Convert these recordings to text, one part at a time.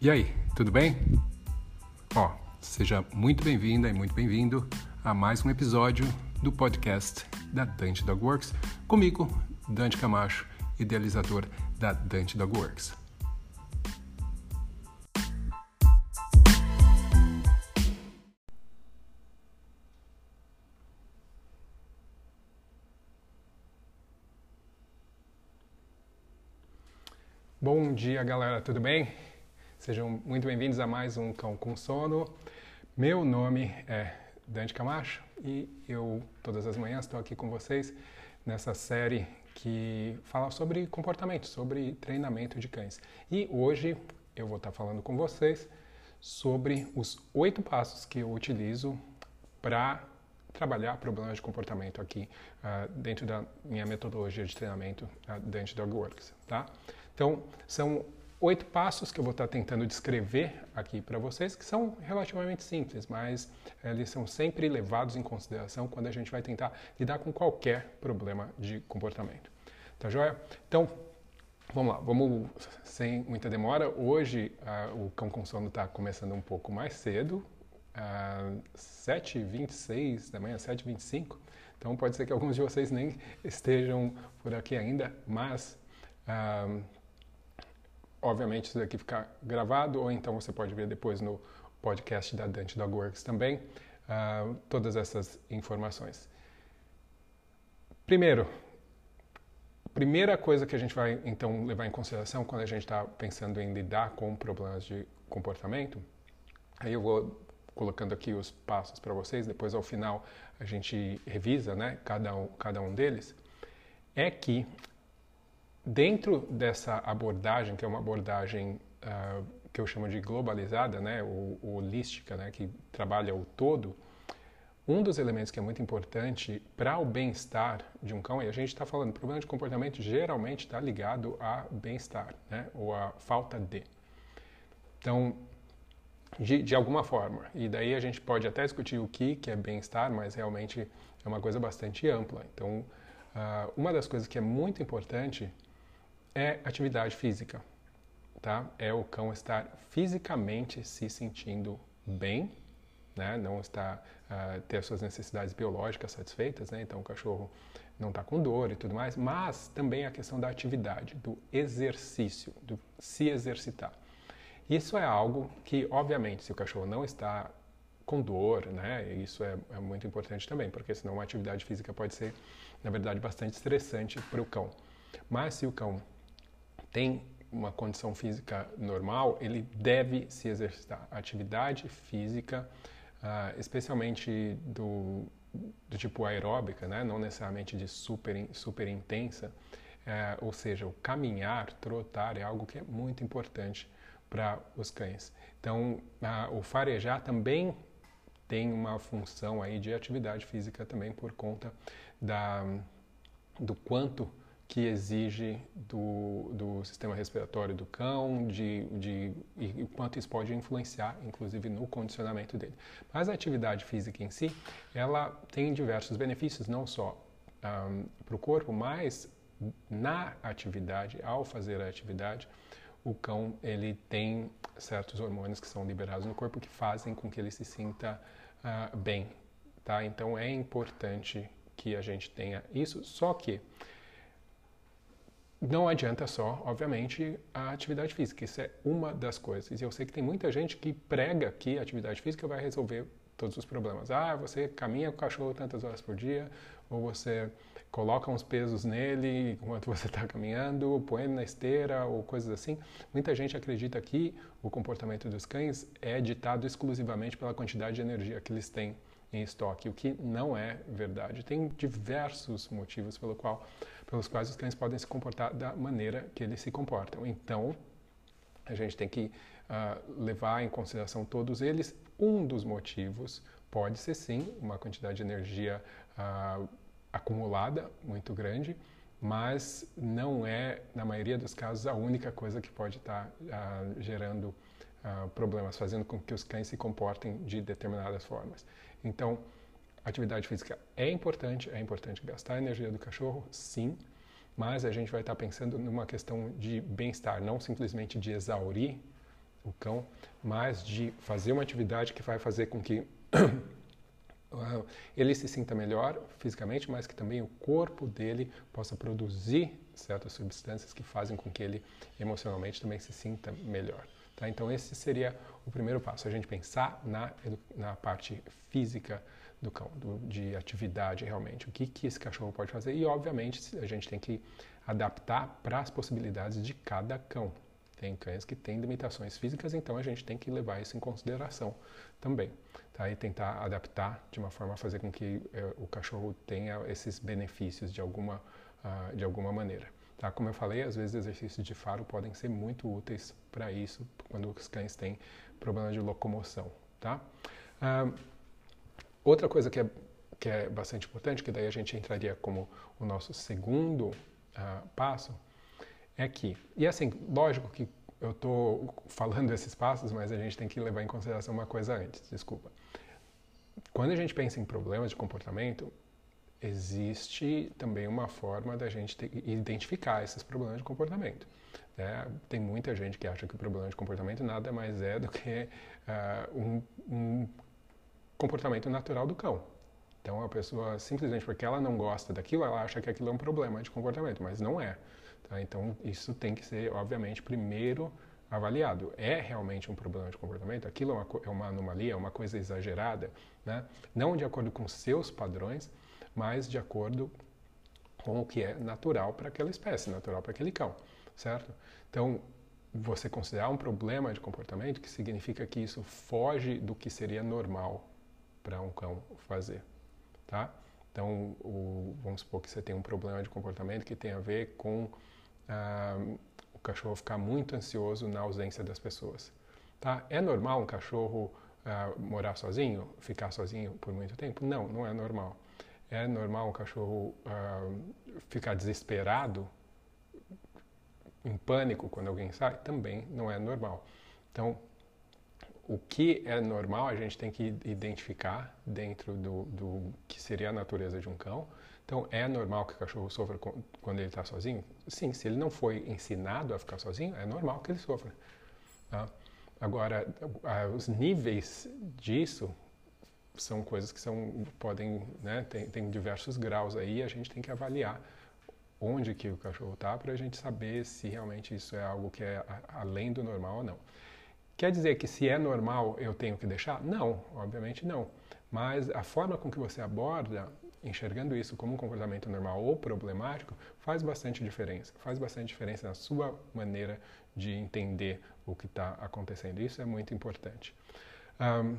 E aí, tudo bem? Ó, seja muito bem-vinda e muito bem-vindo a mais um episódio do podcast da Dante Dog Works, comigo, Dante Camacho, idealizador da Dante Dog Works. Bom dia, galera, tudo bem? Sejam muito bem-vindos a mais um Cão com Sono. Meu nome é Dante Camacho e eu, todas as manhãs, estou aqui com vocês nessa série que fala sobre comportamento, sobre treinamento de cães. E hoje eu vou estar falando com vocês sobre os oito passos que eu utilizo para trabalhar problemas de comportamento aqui uh, dentro da minha metodologia de treinamento uh, dentro da Dogworks, tá? Então, são oito passos que eu vou estar tentando descrever aqui para vocês, que são relativamente simples, mas eles são sempre levados em consideração quando a gente vai tentar lidar com qualquer problema de comportamento. Tá joia? Então, vamos lá, vamos sem muita demora. Hoje uh, o Cão com Sono está começando um pouco mais cedo, uh, 7h26 da manhã, 7h25. Então pode ser que alguns de vocês nem estejam por aqui ainda, mas uh, obviamente isso daqui ficar gravado, ou então você pode ver depois no podcast da Dante Dogworks também, uh, todas essas informações. Primeiro, primeira coisa que a gente vai então levar em consideração quando a gente está pensando em lidar com problemas de comportamento, aí eu vou colocando aqui os passos para vocês, depois ao final a gente revisa né, cada, um, cada um deles, é que dentro dessa abordagem, que é uma abordagem uh, que eu chamo de globalizada, né, ou, holística, né, que trabalha o todo, um dos elementos que é muito importante para o bem-estar de um cão, e a gente está falando, problema de comportamento geralmente está ligado a bem-estar, né, ou a falta de. Então, de, de, alguma forma. E daí a gente pode até discutir o que, que é bem-estar, mas realmente é uma coisa bastante ampla. Então, uh, uma das coisas que é muito importante é atividade física, tá? É o cão estar fisicamente se sentindo bem, né? Não está uh, ter as suas necessidades biológicas satisfeitas, né? Então o cachorro não está com dor e tudo mais, mas também a questão da atividade, do exercício, do se exercitar. Isso é algo que, obviamente, se o cachorro não está com dor, né? Isso é, é muito importante também, porque senão uma atividade física pode ser, na verdade, bastante estressante para o cão. Mas se o cão tem uma condição física normal, ele deve se exercitar. atividade física, uh, especialmente do, do tipo aeróbica, né? não necessariamente de super, super intensa, uh, ou seja, o caminhar, trotar é algo que é muito importante para os cães. Então, uh, o farejar também tem uma função aí de atividade física também por conta da, do quanto que exige do, do sistema respiratório do cão, de, de, e o quanto isso pode influenciar, inclusive, no condicionamento dele. Mas a atividade física em si, ela tem diversos benefícios, não só um, para o corpo, mas na atividade, ao fazer a atividade, o cão ele tem certos hormônios que são liberados no corpo que fazem com que ele se sinta uh, bem, tá? Então é importante que a gente tenha isso, só que não adianta só, obviamente, a atividade física. Isso é uma das coisas. E eu sei que tem muita gente que prega que a atividade física vai resolver todos os problemas. Ah, você caminha com o cachorro tantas horas por dia, ou você coloca uns pesos nele enquanto você está caminhando, põe ele na esteira, ou coisas assim. Muita gente acredita que o comportamento dos cães é ditado exclusivamente pela quantidade de energia que eles têm em estoque, o que não é verdade. Tem diversos motivos pelo qual pelos quais os cães podem se comportar da maneira que eles se comportam. Então, a gente tem que uh, levar em consideração todos eles. Um dos motivos pode ser sim uma quantidade de energia uh, acumulada muito grande, mas não é, na maioria dos casos, a única coisa que pode estar tá, uh, gerando problemas, fazendo com que os cães se comportem de determinadas formas. Então, atividade física é importante, é importante gastar a energia do cachorro, sim, mas a gente vai estar pensando numa questão de bem-estar, não simplesmente de exaurir o cão, mas de fazer uma atividade que vai fazer com que ele se sinta melhor fisicamente, mas que também o corpo dele possa produzir certas substâncias que fazem com que ele emocionalmente também se sinta melhor. Tá? Então esse seria o primeiro passo, a gente pensar na, na parte física do cão, do, de atividade realmente, o que, que esse cachorro pode fazer e obviamente a gente tem que adaptar para as possibilidades de cada cão. Tem cães que têm limitações físicas, então a gente tem que levar isso em consideração também. Tá? E tentar adaptar de uma forma a fazer com que eh, o cachorro tenha esses benefícios de alguma, uh, de alguma maneira. Tá? Como eu falei, às vezes exercícios de faro podem ser muito úteis para isso, quando os cães têm problema de locomoção. Tá? Uh, outra coisa que é, que é bastante importante, que daí a gente entraria como o nosso segundo uh, passo, é que, e assim, lógico que eu estou falando esses passos, mas a gente tem que levar em consideração uma coisa antes, desculpa. Quando a gente pensa em problemas de comportamento, existe também uma forma da gente ter, identificar esses problemas de comportamento. Né? Tem muita gente que acha que o problema de comportamento nada mais é do que uh, um, um comportamento natural do cão. Então a pessoa simplesmente porque ela não gosta daquilo, ela acha que aquilo é um problema de comportamento, mas não é. Tá? Então, isso tem que ser, obviamente, primeiro avaliado. É realmente um problema de comportamento? Aquilo é uma, é uma anomalia, é uma coisa exagerada? Né? Não de acordo com seus padrões, mas de acordo com o que é natural para aquela espécie, natural para aquele cão, certo? Então, você considerar um problema de comportamento, que significa que isso foge do que seria normal para um cão fazer, tá? Então, o, vamos supor que você tem um problema de comportamento que tem a ver com o cachorro ficar muito ansioso na ausência das pessoas. Tá? É normal um cachorro uh, morar sozinho, ficar sozinho por muito tempo? Não, não é normal. É normal um cachorro uh, ficar desesperado, em pânico quando alguém sai? Também não é normal. Então, o que é normal a gente tem que identificar dentro do, do que seria a natureza de um cão então, é normal que o cachorro sofra quando ele está sozinho? Sim, se ele não foi ensinado a ficar sozinho, é normal que ele sofra. Tá? Agora, os níveis disso são coisas que são, podem, né, tem, tem diversos graus aí, a gente tem que avaliar onde que o cachorro está para a gente saber se realmente isso é algo que é além do normal ou não. Quer dizer que se é normal eu tenho que deixar? Não, obviamente não. Mas a forma com que você aborda enxergando isso como um comportamento normal ou problemático faz bastante diferença. Faz bastante diferença na sua maneira de entender o que está acontecendo. Isso é muito importante. Um,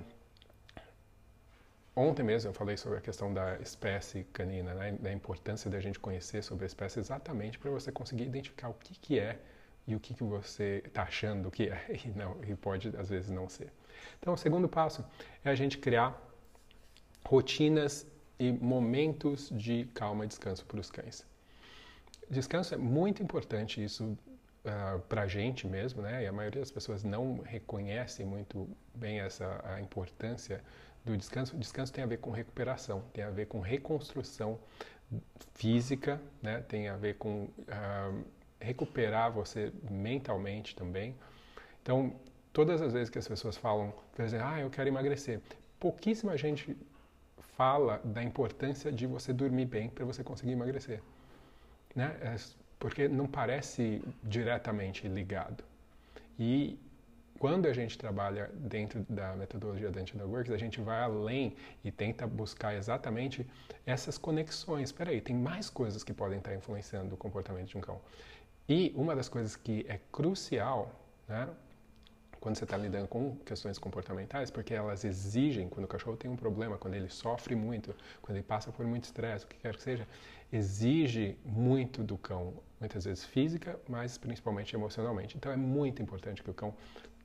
ontem mesmo eu falei sobre a questão da espécie canina, né, da importância da gente conhecer sobre a espécie exatamente para você conseguir identificar o que, que é e o que, que você está achando que é e, não, e pode às vezes não ser. Então, o segundo passo é a gente criar rotinas e momentos de calma e descanso para os cães. Descanso é muito importante isso uh, ah, para a gente mesmo, né? E a maioria das pessoas não reconhece muito bem essa a importância do descanso. Descanso tem a ver com recuperação, tem a ver com reconstrução física, né? Tem a ver com uh, recuperar você mentalmente também. Então, todas as vezes que as pessoas falam, por exemplo, ah, eu quero emagrecer, pouquíssima gente fala da importância de você dormir bem para você conseguir emagrecer. Né? É, porque não parece diretamente ligado. E quando a gente trabalha dentro da metodologia da Antidote Works, a gente vai além e tenta buscar exatamente essas conexões. Espera aí, tem mais coisas que podem estar influenciando o comportamento de um cão. E uma das coisas que é crucial, né, quando você está lidando com questões comportamentais, porque elas exigem, quando o cachorro tem um problema, quando ele sofre muito, quando ele passa por muito estresse, o que quer que seja, exige muito do cão, muitas vezes física, mas principalmente emocionalmente. Então é muito importante que o cão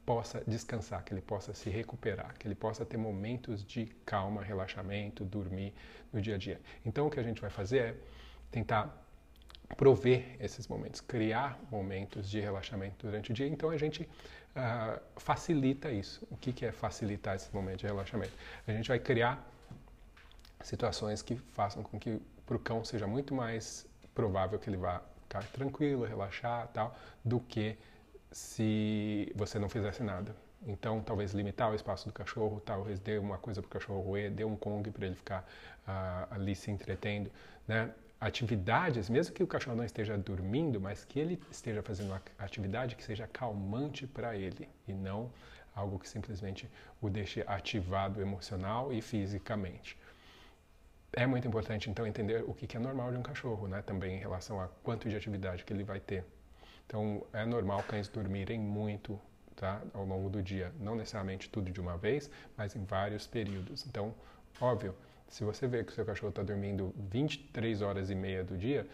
possa descansar, que ele possa se recuperar, que ele possa ter momentos de calma, relaxamento, dormir no dia a dia. Então o que a gente vai fazer é tentar prover esses momentos, criar momentos de relaxamento durante o dia. Então a gente uh, facilita isso. O que, que é facilitar esse momento de relaxamento? A gente vai criar situações que façam com que para o cão seja muito mais provável que ele vá ficar tranquilo, relaxar tal, do que se você não fizesse nada. Então, talvez limitar o espaço do cachorro, talvez dê uma coisa para o cachorro roer, dê um Kong para ele ficar uh, ali se entretendo, né? Atividades, mesmo que o cachorro não esteja dormindo, mas que ele esteja fazendo uma atividade que seja calmante para ele e não algo que simplesmente o deixe ativado emocional e fisicamente. É muito importante então entender o que é normal de um cachorro, né? Também em relação a quanto de atividade que ele vai ter. Então, é normal cães dormirem muito tá? ao longo do dia. Não necessariamente tudo de uma vez, mas em vários períodos. Então, óbvio, se você vê que o seu cachorro está dormindo 23 horas e meia do dia,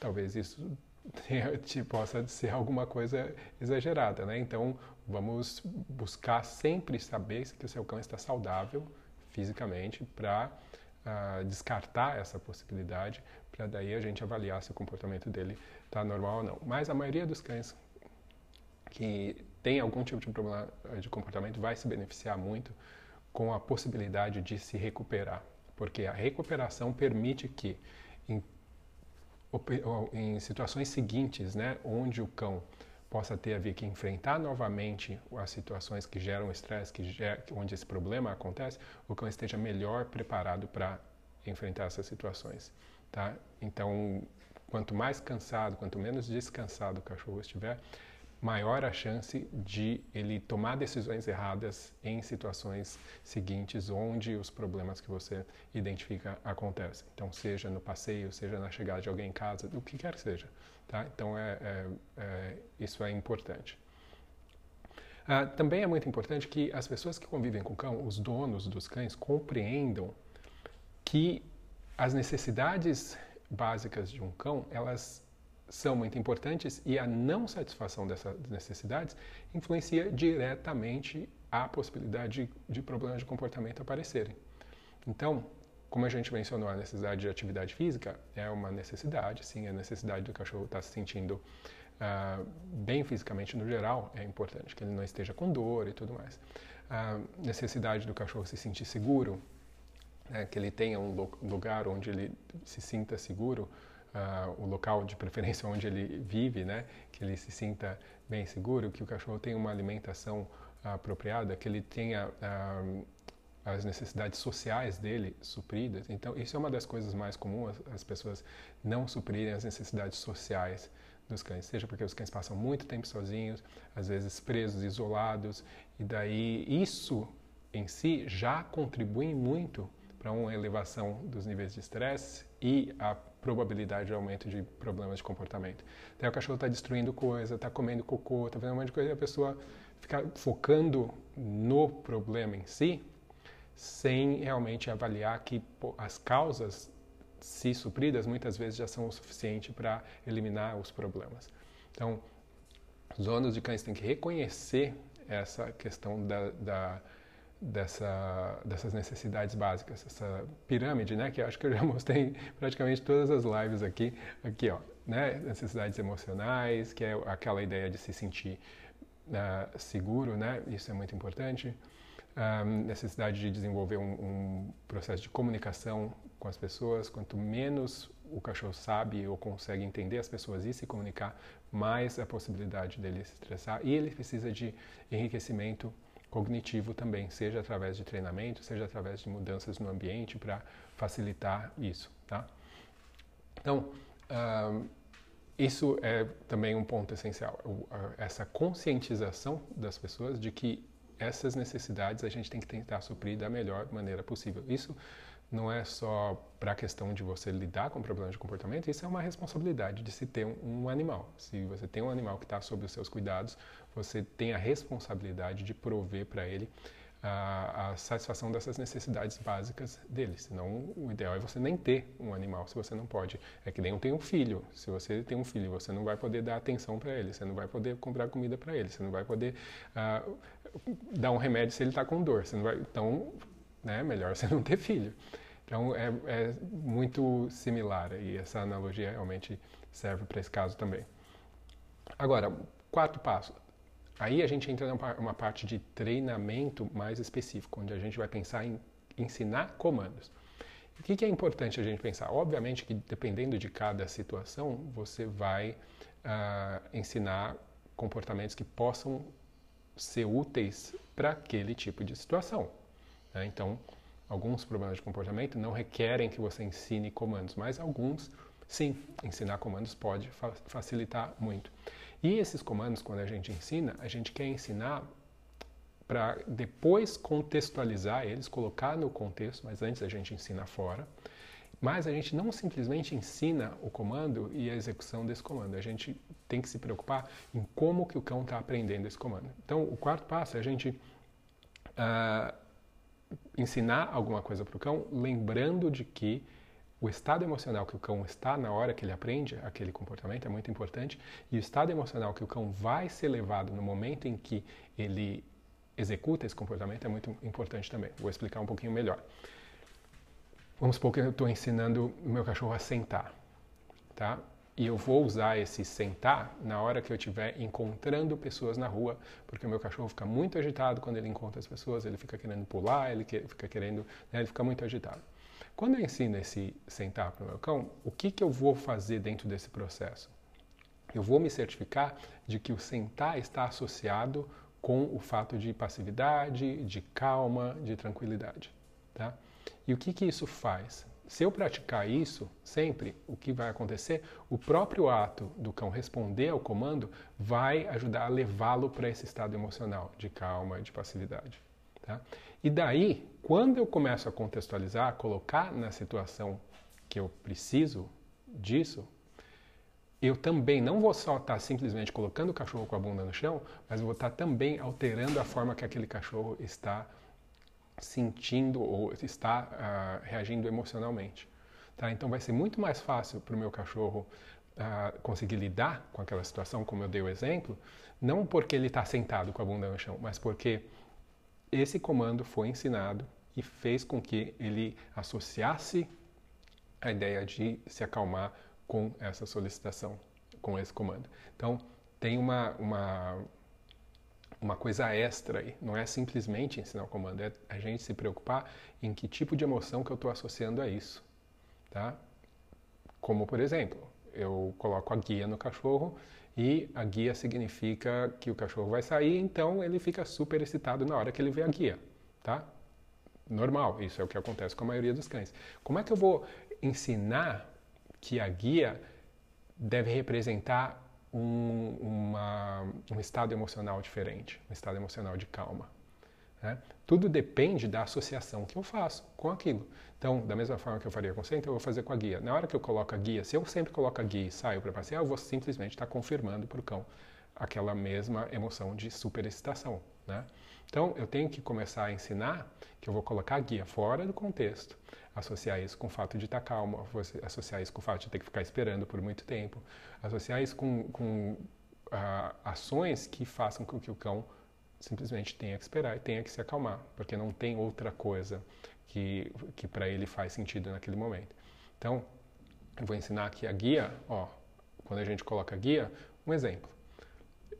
talvez isso te possa ser alguma coisa exagerada, né? Então, vamos buscar sempre saber que o seu cão está saudável fisicamente para uh, ah, descartar essa possibilidade, para daí a gente avaliar se o comportamento dele está normal ou não. Mas a maioria dos cães que tem algum tipo de problema de comportamento vai se beneficiar muito com a possibilidade de se recuperar, porque a recuperação permite que em, em situações seguintes, né, onde o cão possa ter a ver que enfrentar novamente as situações que geram estresse, que onde esse problema acontece, o cão esteja melhor preparado para enfrentar essas situações, tá? Então, quanto mais cansado, quanto menos descansado o cachorro estiver, maior a chance de ele tomar decisões erradas em situações seguintes onde os problemas que você identifica acontecem. Então, seja no passeio, seja na chegada de alguém em casa, o que quer que seja. Tá? Então, é, é, é isso é importante. Ah, também é muito importante que as pessoas que convivem com o cão, os donos dos cães, compreendam que as necessidades básicas de um cão, elas são muito importantes e a não satisfação dessas necessidades influencia diretamente a possibilidade de, problemas de comportamento aparecerem. Então, como a gente mencionou, a necessidade de atividade física é uma necessidade, sim, a necessidade do cachorro estar se sentindo uh, bem fisicamente no geral é importante, que ele não esteja com dor e tudo mais. A necessidade do cachorro se sentir seguro, né, que ele tenha um lugar onde ele se sinta seguro, uh, o local de preferência onde ele vive, né? Que ele se sinta bem seguro, que o cachorro tenha uma alimentação apropriada, que ele tenha uh, as necessidades sociais dele supridas. Então, isso é uma das coisas mais comuns, as pessoas não suprirem as necessidades sociais dos cães, seja porque os cães passam muito tempo sozinhos, às vezes presos, isolados, e daí isso em si já contribui muito para uma elevação dos níveis de estresse e a probabilidade de aumento de problemas de comportamento. Daí o cachorro está destruindo coisa, está comendo cocô, está fazendo um monte de coisa e a pessoa fica focando no problema em si, sem realmente avaliar que as causas, se supridas, muitas vezes já são o suficiente para eliminar os problemas. Então, os donos de cães têm que reconhecer essa questão da, da dessa, dessas necessidades básicas, essa pirâmide, né, que acho que eu já mostrei em praticamente todas as lives aqui, aqui, ó, né, necessidades emocionais, que é aquela ideia de se sentir uh, seguro, né, isso é muito importante, um, necessidade de desenvolver um, um processo de comunicação com as pessoas, quanto menos o cachorro sabe ou consegue entender as pessoas e se comunicar, mais a possibilidade dele se estressar. E ele precisa de enriquecimento cognitivo também, seja através de treinamento, seja através de mudanças no ambiente para facilitar isso, tá? Então, uh, isso é também um ponto essencial, essa conscientização das pessoas de que essas necessidades a gente tem que tentar suprir da melhor maneira possível. Isso não é só para a questão de você lidar com problemas de comportamento, isso é uma responsabilidade de se ter um, um animal. Se você tem um animal que está sob os seus cuidados, você tem a responsabilidade de prover para ele a, a, satisfação dessas necessidades básicas dele. Senão, o ideal é você nem ter um animal se você não pode. É que nem eu tenho um filho. Se você tem um filho, você não vai poder dar atenção para ele, você não vai poder comprar comida para ele, você não vai poder uh, dar um remédio se ele está com dor. Vai, então, né, melhor você não ter filho. Então é, é muito similar e essa analogia realmente serve para esse caso também. Agora, quarto passo. Aí a gente entra numa parte de treinamento mais específico, onde a gente vai pensar em ensinar comandos. O que, é importante a gente pensar? Obviamente que dependendo de cada situação, você vai uh, ensinar comportamentos que possam ser úteis para aquele tipo de situação. Né? Então, alguns problemas de comportamento não requerem que você ensine comandos, mas alguns, sim, ensinar comandos pode fa facilitar muito. E esses comandos, quando a gente ensina, a gente quer ensinar para depois contextualizar eles, colocar no contexto, mas antes a gente ensina fora. Mas a gente não simplesmente ensina o comando e a execução desse comando. A gente tem que se preocupar em como que o cão está aprendendo esse comando. Então, o quarto passo é a gente uh, ensinar alguma coisa para o cão, lembrando de que o estado emocional que o cão está na hora que ele aprende aquele comportamento é muito importante e o estado emocional que o cão vai ser levado no momento em que ele executa esse comportamento é muito importante também. Vou explicar um pouquinho melhor. Vamos supor que eu estou ensinando o meu cachorro a sentar, tá? E eu vou usar esse sentar na hora que eu estiver encontrando pessoas na rua, porque o meu cachorro fica muito agitado quando ele encontra as pessoas, ele fica querendo pular, ele fica querendo, né, ele fica muito agitado. Quando eu ensino esse sentar para o meu cão, o que, que eu vou fazer dentro desse processo? Eu vou me certificar de que o sentar está associado com o fato de passividade, de calma, de tranquilidade, tá? E o que, que isso faz? Se eu praticar isso sempre, o que vai acontecer? O próprio ato do cão responder ao comando vai ajudar a levá-lo para esse estado emocional de calma, de passividade. Tá? E daí, quando eu começo a contextualizar, colocar na situação que eu preciso disso, eu também não vou só estar simplesmente colocando o cachorro com a bunda no chão, mas vou estar também alterando a forma que aquele cachorro está sentindo ou está uh, reagindo emocionalmente. Tá? Então vai ser muito mais fácil para o meu cachorro uh, conseguir lidar com aquela situação, como eu dei o exemplo, não porque ele está sentado com a bunda no chão, mas porque esse comando foi ensinado e fez com que ele associasse a ideia de se acalmar com essa solicitação, com esse comando. Então tem uma, uma uma coisa extra aí. Não é simplesmente ensinar o comando, é a gente se preocupar em que tipo de emoção que eu estou associando a isso. Tá? Como, por exemplo, eu coloco a guia no cachorro e a guia significa que o cachorro vai sair, então ele fica super excitado na hora que ele vê a guia. Tá? Normal, isso é o que acontece com a maioria dos cães. Como é que eu vou ensinar que a guia deve representar um, uma, um estado emocional diferente, um estado emocional de calma. Né? Tudo depende da associação que eu faço com aquilo. Então, da mesma forma que eu faria com o centro, eu vou fazer com a guia. Na hora que eu coloco a guia, se eu sempre coloco a guia e saio para passear, eu vou simplesmente estar confirmando para o cão aquela mesma emoção de superexcitação. Né? Então, eu tenho que começar a ensinar que eu vou colocar a guia fora do contexto, associar isso com o fato de estar calmo, associar isso com o fato de ter que ficar esperando por muito tempo, associar isso com, com uh, ações que façam com que o cão simplesmente tenha que esperar e tenha que se acalmar, porque não tem outra coisa que, que para ele faz sentido naquele momento. Então, eu vou ensinar aqui a guia, ó, quando a gente coloca a guia, um exemplo.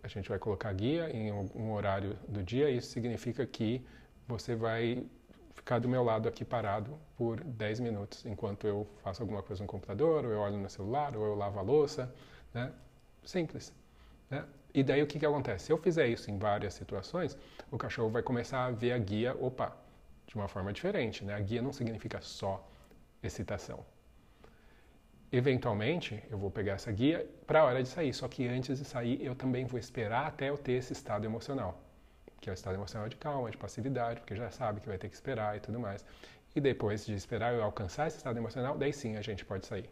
A gente vai colocar a guia em um horário do dia, isso significa que você vai ficar do meu lado aqui parado por 10 minutos, enquanto eu faço alguma coisa no computador, ou eu olho no celular, ou eu lavo a louça, né? Simples. Né? E daí o que, que acontece? Se eu fizer isso em várias situações, o cachorro vai começar a ver a guia, opa, de uma forma diferente, né? A guia não significa só excitação. Eventualmente, eu vou pegar essa guia para a hora de sair, só que antes de sair, eu também vou esperar até eu ter esse estado emocional que é o estado emocional de calma, de passividade, porque já sabe que vai ter que esperar e tudo mais. E depois de esperar eu alcançar esse estado emocional, daí sim a gente pode sair.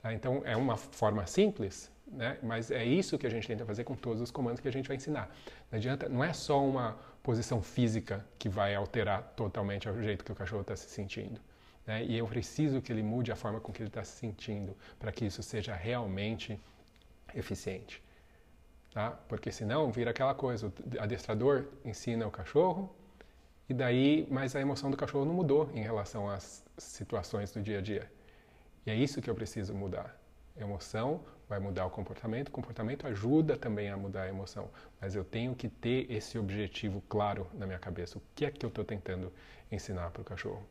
Tá? Então é uma forma simples, né? mas é isso que a gente tenta fazer com todos os comandos que a gente vai ensinar. Não adianta, não é só uma posição física que vai alterar totalmente o jeito que o cachorro está se sentindo. Né? E eu preciso que ele mude a forma com que ele está se sentindo para que isso seja realmente eficiente. Tá? Porque senão vira aquela coisa, o adestrador ensina o cachorro e daí, mas a emoção do cachorro não mudou em relação às situações do dia a dia. E é isso que eu preciso mudar. A emoção vai mudar o comportamento, o comportamento ajuda também a mudar a emoção, mas eu tenho que ter esse objetivo claro na minha cabeça. O que é que eu estou tentando ensinar para o cachorro?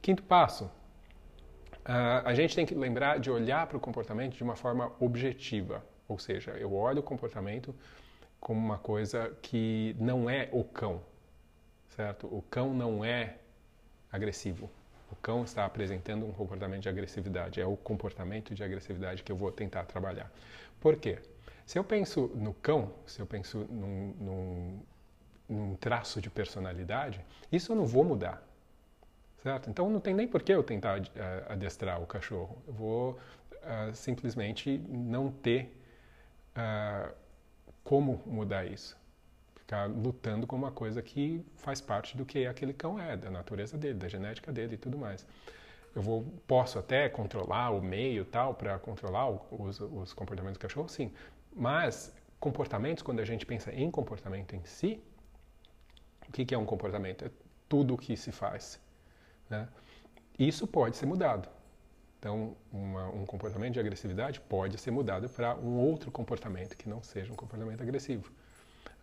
Quinto passo, uh, a gente tem que lembrar de olhar para o comportamento de uma forma objetiva. Ou seja, eu olho o comportamento como uma coisa que não é o cão, certo? O cão não é agressivo. O cão está apresentando um comportamento de agressividade. É o comportamento de agressividade que eu vou tentar trabalhar. Por quê? Se eu penso no cão, se eu penso num, num, num traço de personalidade, isso eu não vou mudar. Certo? Então não tem nem por que eu tentar uh, adestrar o cachorro. Eu vou uh, simplesmente não ter uh, como mudar isso. Ficar lutando com uma coisa que faz parte do que aquele cão é, da natureza dele, da genética dele e tudo mais. Eu vou, posso até controlar o meio tal para controlar os, os comportamentos do cachorro, sim. Mas comportamentos, quando a gente pensa em comportamento em si, o que, que é um comportamento? É tudo o que se faz. Né? Isso pode ser mudado. Então, uma, um comportamento de agressividade pode ser mudado para um outro comportamento que não seja um comportamento agressivo.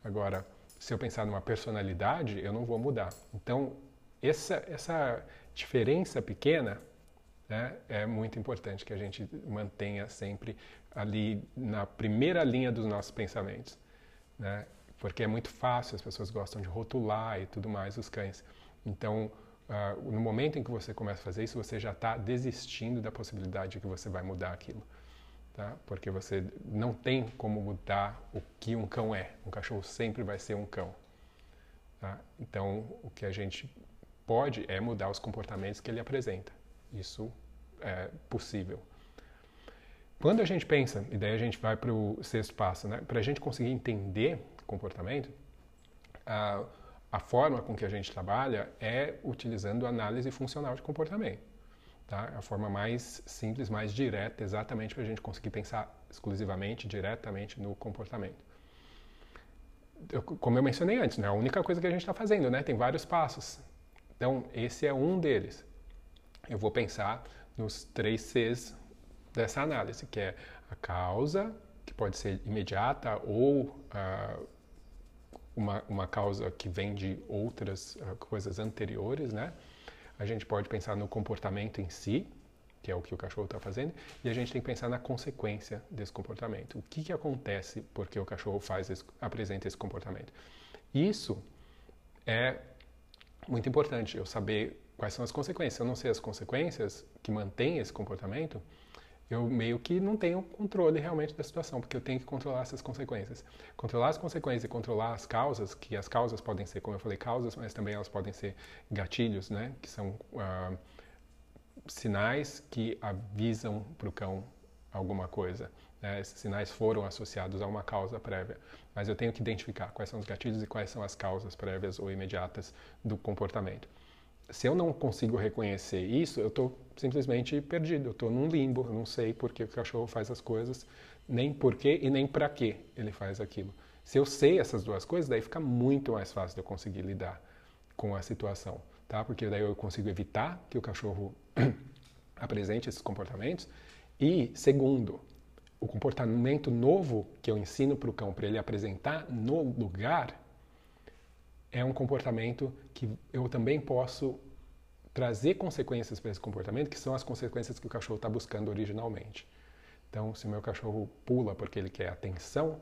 Agora, se eu pensar numa personalidade, eu não vou mudar. Então, essa, essa diferença pequena né, é muito importante que a gente mantenha sempre ali na primeira linha dos nossos pensamentos. Né? Porque é muito fácil, as pessoas gostam de rotular e tudo mais os cães. Então, uh, no momento em que você começa a fazer isso, você já está desistindo da possibilidade de que você vai mudar aquilo. Tá? Porque você não tem como mudar o que um cão é. Um cachorro sempre vai ser um cão. Tá? Então, o que a gente pode é mudar os comportamentos que ele apresenta. Isso é possível. Quando a gente pensa, e daí a gente vai para o sexto passo, né? para a gente conseguir entender comportamento, uh, a forma com que a gente trabalha é utilizando análise funcional de comportamento. Tá? A forma mais simples, mais direta, exatamente para a gente conseguir pensar exclusivamente, diretamente no comportamento. Eu, como eu mencionei antes, não é a única coisa que a gente está fazendo, né? tem vários passos. Então, esse é um deles. Eu vou pensar nos três Cs dessa análise, que é a causa, que pode ser imediata ou uh, uma, uma causa que vem de outras uh, coisas anteriores, né? A gente pode pensar no comportamento em si, que é o que o cachorro está fazendo, e a gente tem que pensar na consequência desse comportamento. O que, que acontece porque o cachorro faz esse, apresenta esse comportamento? Isso é muito importante, eu saber quais são as consequências. Se eu não sei as consequências que mantêm esse comportamento, eu meio que não tenho controle realmente da situação, porque eu tenho que controlar essas consequências. Controlar as consequências e controlar as causas, que as causas podem ser, como eu falei, causas, mas também elas podem ser gatilhos, né? Que são uh, sinais que avisam para o cão alguma coisa. Né? Esses sinais foram associados a uma causa prévia, mas eu tenho que identificar quais são os gatilhos e quais são as causas prévias ou imediatas do comportamento se eu não consigo reconhecer isso, eu estou simplesmente perdido, eu estou num limbo, eu não sei por que o cachorro faz as coisas, nem por que e nem para que ele faz aquilo. Se eu sei essas duas coisas, daí fica muito mais fácil de eu conseguir lidar com a situação, tá? Porque daí eu consigo evitar que o cachorro apresente esses comportamentos. E, segundo, o comportamento novo que eu ensino para o cão para ele apresentar no lugar é um comportamento que eu também posso trazer consequências para esse comportamento, que são as consequências que o cachorro está buscando originalmente. Então, se o meu cachorro pula porque ele quer atenção,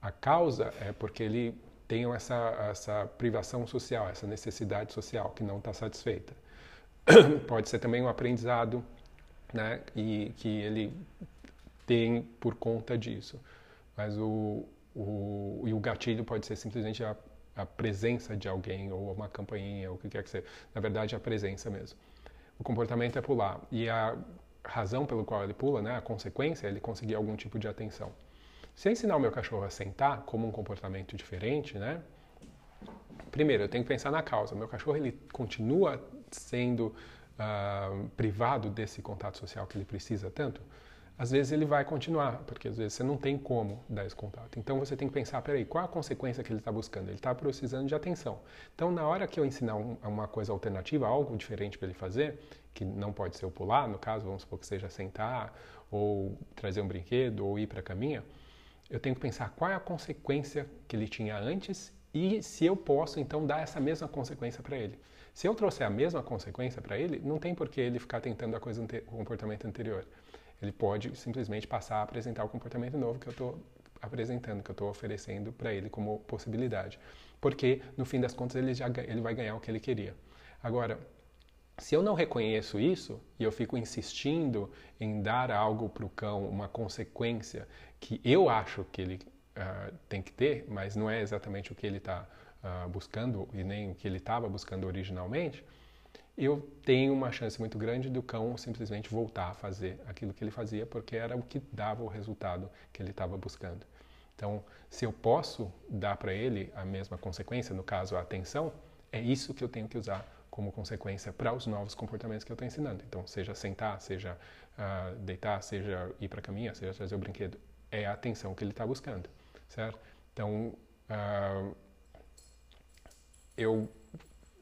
a causa é porque ele tem essa, essa privação social, essa necessidade social que não está satisfeita. Pode ser também um aprendizado né, e que ele tem por conta disso. Mas o, o, e o gatilho pode ser simplesmente a a presença de alguém ou uma campainha ou o que quer que seja. Na verdade, a presença mesmo. O comportamento é pular e a razão pelo qual ele pula, né, a consequência é ele conseguir algum tipo de atenção. Se eu ensinar o meu cachorro a sentar como um comportamento diferente, né, primeiro eu tenho que pensar na causa. Meu cachorro ele continua sendo uh, privado desse contato social que ele precisa tanto às vezes ele vai continuar, porque às vezes você não tem como dar esse contato. Então você tem que pensar, peraí, qual a consequência que ele está buscando? Ele está precisando de atenção. Então na hora que eu ensinar um, uma coisa alternativa, algo diferente para ele fazer, que não pode ser o pular, no caso, vamos supor que seja sentar, ou trazer um brinquedo, ou ir para a caminha, eu tenho que pensar qual é a consequência que ele tinha antes e se eu posso então dar essa mesma consequência para ele. Se eu trouxer a mesma consequência para ele, não tem por que ele ficar tentando a coisa o comportamento anterior ele pode simplesmente passar a apresentar o comportamento novo que eu estou apresentando, que eu estou oferecendo para ele como possibilidade. Porque, no fim das contas, ele, já, ele vai ganhar o que ele queria. Agora, se eu não reconheço isso e eu fico insistindo em dar algo para o cão, uma consequência que eu acho que ele uh, tem que ter, mas não é exatamente o que ele está uh, ah, buscando e nem o que ele estava buscando originalmente, eu tenho uma chance muito grande do cão simplesmente voltar a fazer aquilo que ele fazia porque era o que dava o resultado que ele estava buscando. Então, se eu posso dar para ele a mesma consequência, no caso a atenção, é isso que eu tenho que usar como consequência para os novos comportamentos que eu estou ensinando. Então, seja sentar, seja uh, deitar, seja ir para a caminha, seja trazer o brinquedo, é a atenção que ele está buscando, certo? Então, uh, eu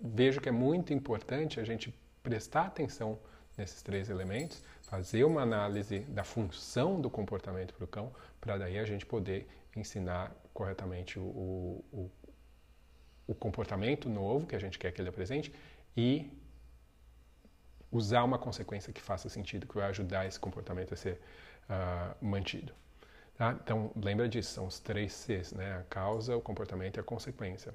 vejo que é muito importante a gente prestar atenção nesses três elementos, fazer uma análise da função do comportamento para o cão, para daí a gente poder ensinar corretamente o, o, o, comportamento novo que a gente quer que ele apresente e usar uma consequência que faça sentido, que vai ajudar esse comportamento a ser uh, mantido. Tá? Então, lembra disso, são os três Cs, né? a causa, o comportamento e a consequência.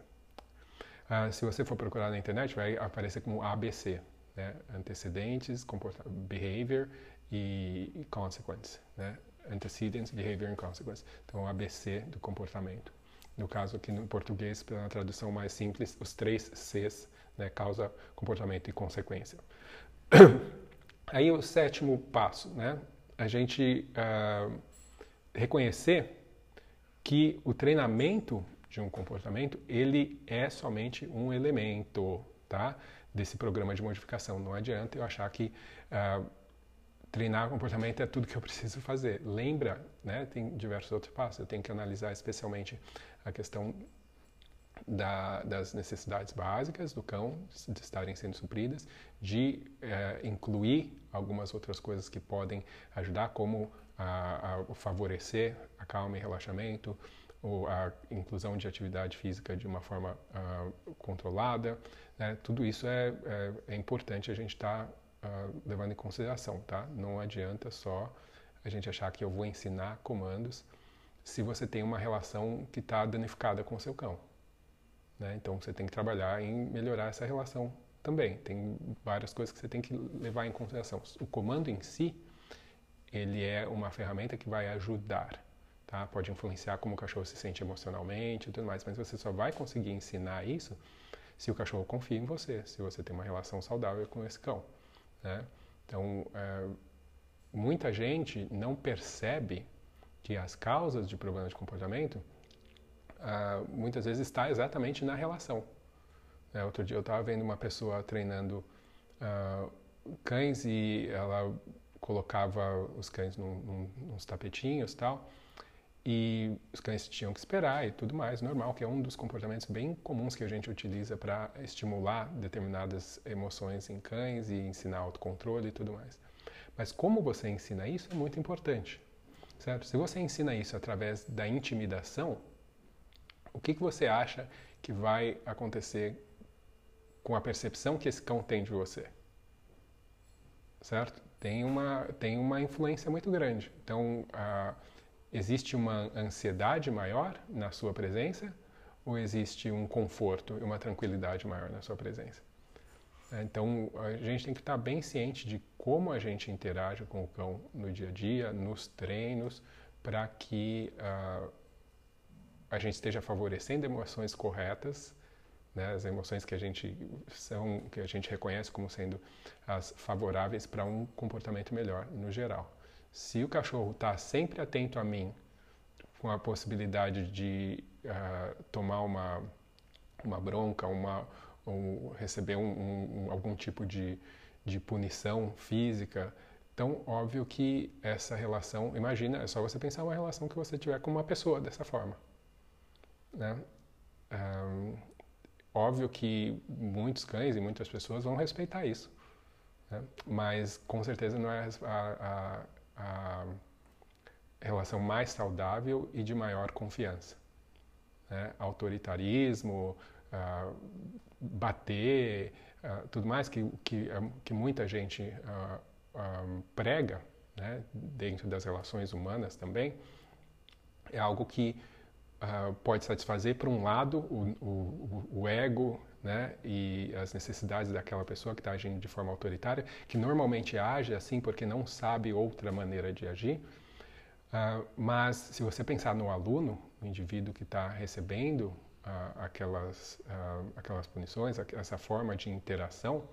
Uh, se você for procurar na internet, vai aparecer como ABC, né? antecedentes, behavior e, consequence. Né? Antecedents, behavior and consequence. Então, ABC do comportamento. No caso aqui no português, pela tradução mais simples, os três Cs, né? causa, comportamento e consequência. Aí o sétimo passo, né? a gente uh, reconhecer que o treinamento de um comportamento, ele é somente um elemento, tá? Desse programa de modificação. Não adianta eu achar que uh, treinar comportamento é tudo que eu preciso fazer. Lembra, né? Tem diversos outros passos. Eu tenho que analisar especialmente a questão da, das necessidades básicas do cão de estarem sendo supridas, de uh, incluir algumas outras coisas que podem ajudar, como a, a favorecer a calma e relaxamento, ou a inclusão de atividade física de uma forma uh, controlada, né? tudo isso é, é, é, importante a gente estar tá, uh, levando em consideração, tá? Não adianta só a gente achar que eu vou ensinar comandos se você tem uma relação que está danificada com o seu cão. Né? Então você tem que trabalhar em melhorar essa relação também. Tem várias coisas que você tem que levar em consideração. O comando em si, ele é uma ferramenta que vai ajudar tá? Pode influenciar como o cachorro se sente emocionalmente e tudo mais, mas você só vai conseguir ensinar isso se o cachorro confia em você, se você tem uma relação saudável com esse cão, né? Então, é, muita gente não percebe que as causas de problemas de comportamento ah, muitas vezes está exatamente na relação. É, outro dia eu estava vendo uma pessoa treinando ah, cães e ela colocava os cães num, num, nos tapetinhos tal e os cães tinham que esperar e tudo mais, normal, que é um dos comportamentos bem comuns que a gente utiliza para estimular determinadas emoções em cães e ensinar autocontrole e tudo mais. Mas como você ensina isso é muito importante, certo? Se você ensina isso através da intimidação, o que, que você acha que vai acontecer com a percepção que esse cão tem de você? Certo? Tem uma, tem uma influência muito grande. Então, a Existe uma ansiedade maior na sua presença ou existe um conforto e uma tranquilidade maior na sua presença? É, então, a gente tem que estar bem ciente de como a gente interage com o cão no dia a dia, nos treinos, para que uh, a gente esteja favorecendo emoções corretas, né, as emoções que a gente são, que a gente reconhece como sendo as favoráveis para um comportamento melhor no geral. Se o cachorro está sempre atento a mim, com a possibilidade de uh, tomar uma, uma bronca, uma, ou receber um, um, algum tipo de, de punição física, então óbvio que essa relação, imagina, é só você pensar uma relação que você tiver com uma pessoa dessa forma. Né? Um, óbvio que muitos cães e muitas pessoas vão respeitar isso, né? mas com certeza não é a, a a relação mais saudável e de maior confiança. Né? Autoritarismo, uh, bater, uh, tudo mais que, que, que muita gente prega, né, dentro das relações humanas também, é algo que pode satisfazer, por um lado, o, o, o ego né, e as necessidades daquela pessoa que está agindo de forma autoritária, que normalmente age assim porque não sabe outra maneira de agir. Uh, mas se você pensar no aluno, o indivíduo que está recebendo uh, aquelas, uh, aquelas punições, essa forma de interação,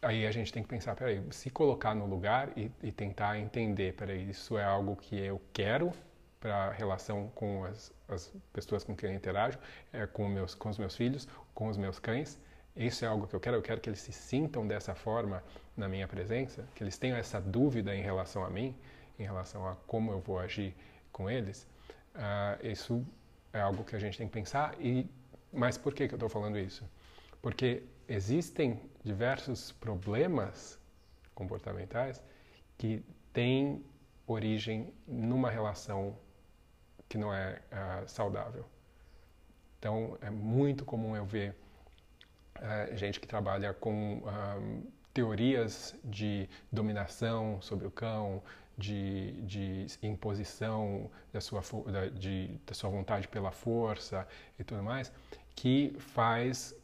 aí a gente tem que pensar, peraí, se colocar no lugar e, e tentar entender, peraí, isso é algo que eu quero para a relação com as, as, pessoas com quem eu interajo, é, com, meus, com os meus filhos, com os meus cães. Isso é algo que eu quero. Eu quero que eles se sintam dessa forma na minha presença, que eles tenham essa dúvida em relação a mim, em relação a como eu vou agir com eles. Uh, isso é algo que a gente tem que pensar. E mas por que, que eu estou falando isso? Porque existem diversos problemas comportamentais que têm origem numa relação que não é uh, saudável. Então, é muito comum eu ver uh, gente que trabalha com uh, teorias de dominação sobre o cão, de, de imposição da sua, da, de, da sua vontade pela força e tudo mais, que faz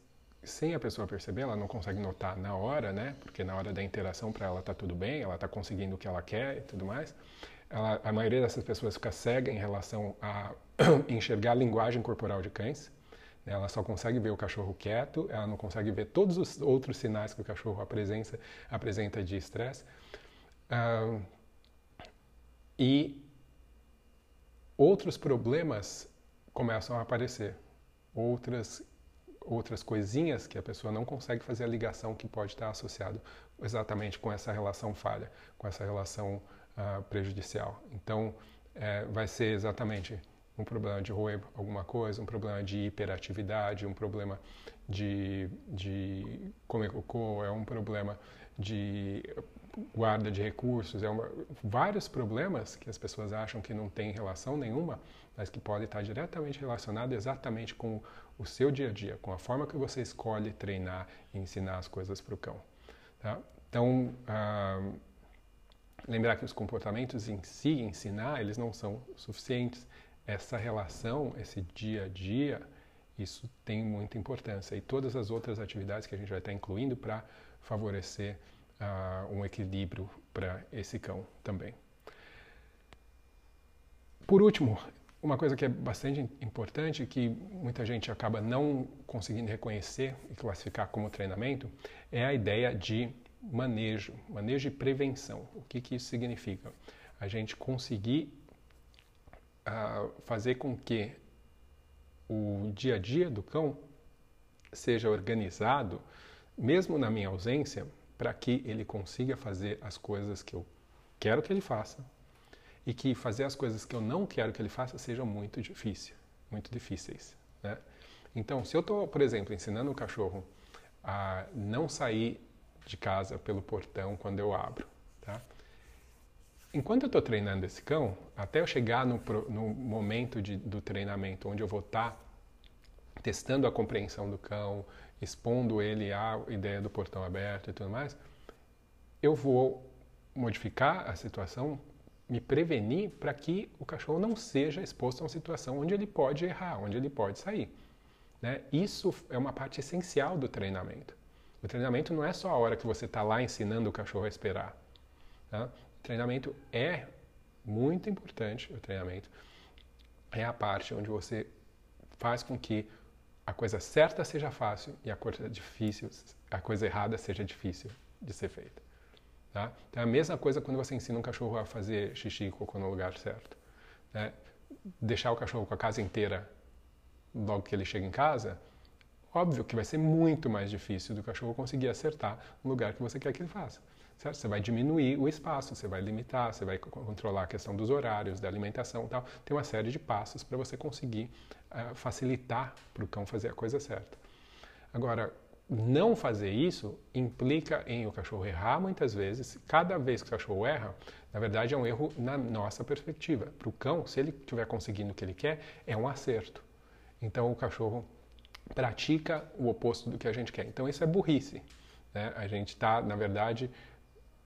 sem a pessoa perceber, ela não consegue notar na hora, né? Porque na hora da interação para ela tá tudo bem, ela tá conseguindo o que ela quer e tudo mais ela, a maioria dessas pessoas fica cega em relação a enxergar a linguagem corporal de cães. Né? Ela só consegue ver o cachorro quieto, ela não consegue ver todos os outros sinais que o cachorro apresenta, apresenta de estresse. Uh, e outros problemas começam a aparecer, outras outras coisinhas que a pessoa não consegue fazer a ligação que pode estar associado exatamente com essa relação falha, com essa relação uh, prejudicial. Então, é, vai ser exatamente um problema de roer alguma coisa, um problema de hiperatividade, um problema de, de comer cocô, é um problema de guarda de recursos, é uma, vários problemas que as pessoas acham que não têm relação nenhuma, mas que podem estar diretamente relacionados exatamente com o seu dia a dia, com a forma que você escolhe treinar e ensinar as coisas para o cão. Tá? Então, uh, lembrar que os comportamentos em si, ensinar, eles não são suficientes. Essa relação, esse dia a dia, isso tem muita importância. E todas as outras atividades que a gente vai estar incluindo para favorecer uh, um equilíbrio para esse cão também. Por último, uma coisa que é bastante importante, que muita gente acaba não conseguindo reconhecer e classificar como treinamento, é a ideia de manejo, manejo e prevenção. O que, que isso significa? A gente conseguir uh, fazer com que o dia a dia do cão seja organizado, mesmo na minha ausência, para que ele consiga fazer as coisas que eu quero que ele faça e que fazer as coisas que eu não quero que ele faça sejam muito difícil, muito difíceis. Né? Então, se eu estou, por exemplo, ensinando o cachorro a não sair de casa pelo portão quando eu abro. Tá? Enquanto eu estou treinando esse cão, até eu chegar no, no momento de, do treinamento onde eu vou estar tá testando a compreensão do cão, expondo ele à ideia do portão aberto e tudo mais, eu vou modificar a situação, me prevenir para que o cachorro não seja exposto a uma situação onde ele pode errar, onde ele pode sair. Né? Isso é uma parte essencial do treinamento. O treinamento não é só a hora que você está lá ensinando o cachorro a esperar. Tá? O treinamento é muito importante. O treinamento é a parte onde você faz com que a coisa certa seja fácil e a coisa difícil, a coisa errada seja difícil de ser feita. Tá? Então é a mesma coisa quando você ensina um cachorro a fazer xixi e cocô no lugar certo. Né? Deixar o cachorro com a casa inteira logo que ele chega em casa Óbvio que vai ser muito mais difícil do cachorro conseguir acertar no lugar que você quer que ele faça. Certo? Você vai diminuir o espaço, você vai limitar, você vai controlar a questão dos horários, da alimentação e tal. Tem uma série de passos para você conseguir uh, facilitar para o cão fazer a coisa certa. Agora, não fazer isso implica em o cachorro errar muitas vezes. Cada vez que o cachorro erra, na verdade é um erro na nossa perspectiva. Para o cão, se ele estiver conseguindo o que ele quer, é um acerto. Então o cachorro pratica o oposto do que a gente quer. Então isso é burrice. Né? A gente está, na verdade,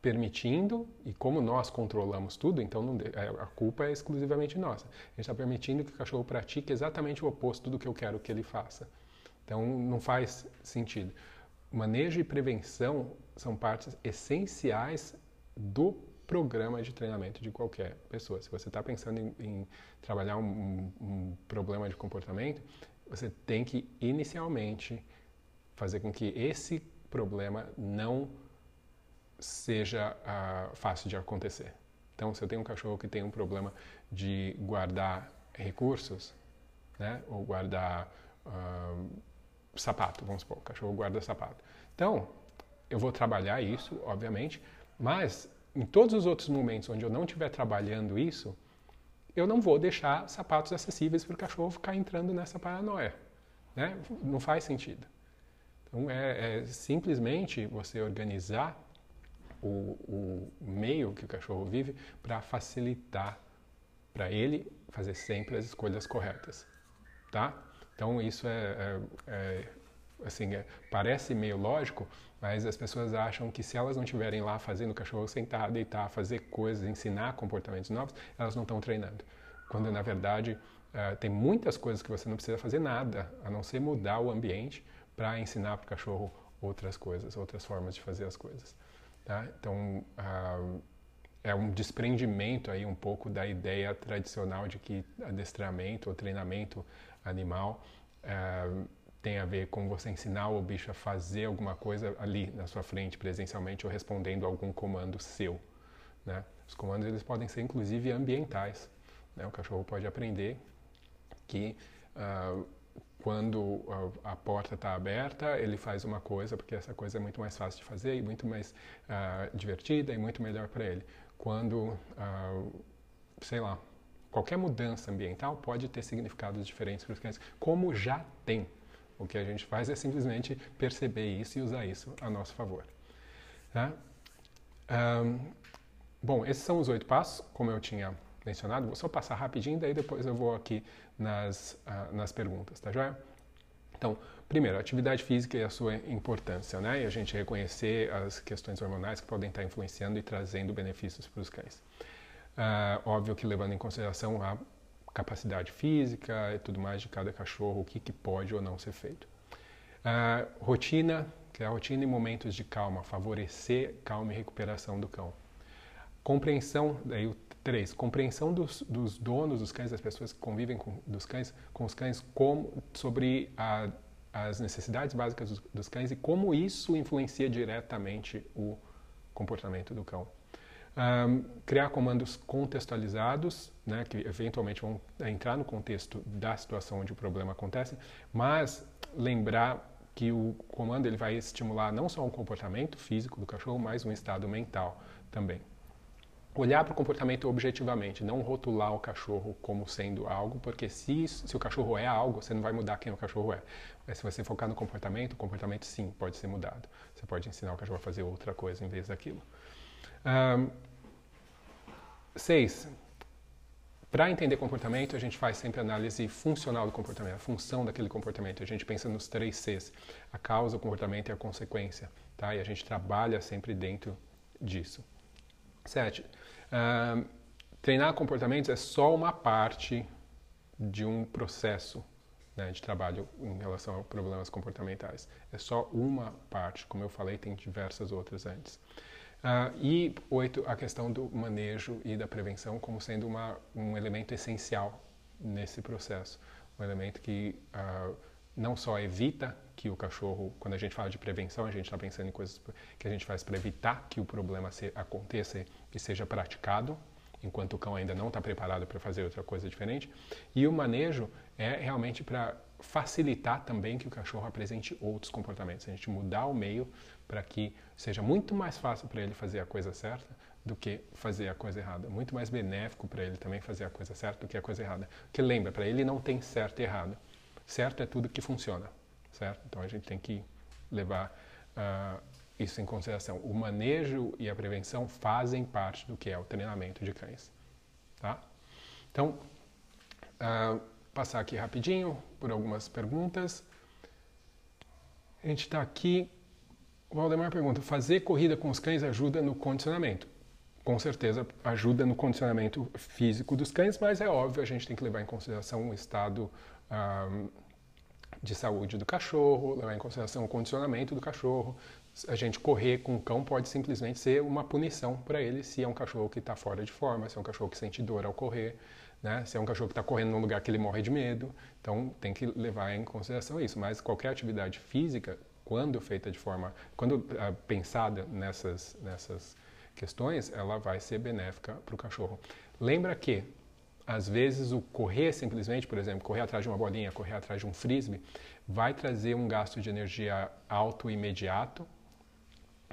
permitindo, e como nós controlamos tudo, então não, é, a culpa é exclusivamente nossa. A gente está permitindo que o cachorro pratique exatamente o oposto do que eu quero que ele faça. Então não faz sentido. Manejo e prevenção são partes essenciais do programa de treinamento de qualquer pessoa. Se você está pensando em, em, trabalhar um, um problema de comportamento, você tem que inicialmente fazer com que esse problema não seja uh, fácil de acontecer. Então, se eu tenho um cachorro que tem um problema de guardar recursos, né, ou guardar uh, sapato, vamos supor, o cachorro guarda sapato. Então, eu vou trabalhar isso, obviamente, mas em todos os outros momentos onde eu não estiver trabalhando isso, eu não vou deixar sapatos acessíveis para o cachorro ficar entrando nessa paranoia. Né? Não faz sentido. Então, é, é simplesmente você organizar o, o meio que o cachorro vive para facilitar para ele fazer sempre as escolhas corretas, tá? Então isso é, é, é assim é, parece meio lógico, mas as pessoas acham que se elas não estiverem lá fazendo o cachorro sentar, deitar, fazer coisas, ensinar comportamentos novos, elas não estão treinando. Quando na verdade uh, tem muitas coisas que você não precisa fazer nada, a não ser mudar o ambiente para ensinar para o cachorro outras coisas, outras formas de fazer as coisas. Tá? Então, uh, é um desprendimento aí um pouco da ideia tradicional de que adestramento ou treinamento animal uh, tem a ver com você ensinar o bicho a fazer alguma coisa ali na sua frente, presencialmente, ou respondendo algum comando seu. Né? Os comandos eles podem ser inclusive ambientais. Né? O cachorro pode aprender que uh, quando a, a porta está aberta, ele faz uma coisa, porque essa coisa é muito mais fácil de fazer e muito mais uh, divertida e muito melhor para ele. Quando, uh, sei lá, qualquer mudança ambiental pode ter significados diferentes para os cães, como já tem. O que a gente faz é simplesmente perceber isso e usar isso a nosso favor. Tá? Um, bom, esses são os oito passos, como eu tinha mencionado. Vou só passar rapidinho, daí depois eu vou aqui nas, uh, nas perguntas, tá joia? Então, primeiro, atividade física e a sua importância, né? E a gente reconhecer as questões hormonais que podem estar influenciando e trazendo benefícios para os cães. Uh, óbvio que levando em consideração a capacidade física e tudo mais de cada cachorro, o que, que pode ou não ser feito. Uh, rotina, que é a rotina em momentos de calma, favorecer calma e recuperação do cão. Compreensão, daí o Três, compreensão dos, dos, donos dos cães, das pessoas que convivem com, dos cães, com os cães, como, sobre a, as necessidades básicas dos, dos, cães e como isso influencia diretamente o comportamento do cão. Um, criar comandos contextualizados, né, que eventualmente vão entrar no contexto da situação onde o problema acontece, mas lembrar que o comando ele vai estimular não só o comportamento físico do cachorro, mas um estado mental também olhar para o comportamento objetivamente, não rotular o cachorro como sendo algo, porque se, se o cachorro é algo, você não vai mudar quem o cachorro é. Mas se você focar no comportamento, o comportamento sim pode ser mudado. Você pode ensinar o cachorro a fazer outra coisa em vez daquilo. Um, seis, para entender comportamento, a gente faz sempre análise funcional do comportamento, a função daquele comportamento. A gente pensa nos três Cs: a causa, o comportamento e a consequência. Tá? E a gente trabalha sempre dentro disso. Sete, uh, treinar comportamentos é só uma parte de um processo né, de trabalho em relação a problemas comportamentais. É só uma parte, como eu falei, tem diversas outras antes. Uh, e oito, a questão do manejo e da prevenção como sendo uma, um elemento essencial nesse processo. Um elemento que uh, não só evita que o cachorro, quando a gente fala de prevenção, a gente está pensando em coisas que a gente faz para evitar que o problema se, aconteça e seja praticado, enquanto o cão ainda não está preparado para fazer outra coisa diferente. E o manejo é realmente para facilitar também que o cachorro apresente outros comportamentos, a gente mudar o meio para que seja muito mais fácil para ele fazer a coisa certa do que fazer a coisa errada. Muito mais benéfico para ele também fazer a coisa certa do que a coisa errada. Porque lembra, para ele não tem certo e errado. Certo é tudo que funciona certo? Então a gente tem que levar uh, isso em consideração. O manejo e a prevenção fazem parte do que é o treinamento de cães, tá? Então, uh, passar aqui rapidinho por algumas perguntas. A gente está aqui O Valdemar pergunta: fazer corrida com os cães ajuda no condicionamento? Com certeza ajuda no condicionamento físico dos cães, mas é óbvio a gente tem que levar em consideração o estado de saúde do cachorro, levar em consideração o condicionamento do cachorro. A gente correr com o cão pode simplesmente ser uma punição para ele se é um cachorro que está fora de forma, se é um cachorro que sente dor ao correr, né? se é um cachorro que está correndo num lugar que ele morre de medo. Então tem que levar em consideração isso. Mas qualquer atividade física, quando feita de forma, quando uh, pensada nessas, nessas questões, ela vai ser benéfica para o cachorro. Lembra que às vezes o correr simplesmente, por exemplo, correr atrás de uma bolinha, correr atrás de um frisbee, vai trazer um gasto de energia alto e imediato,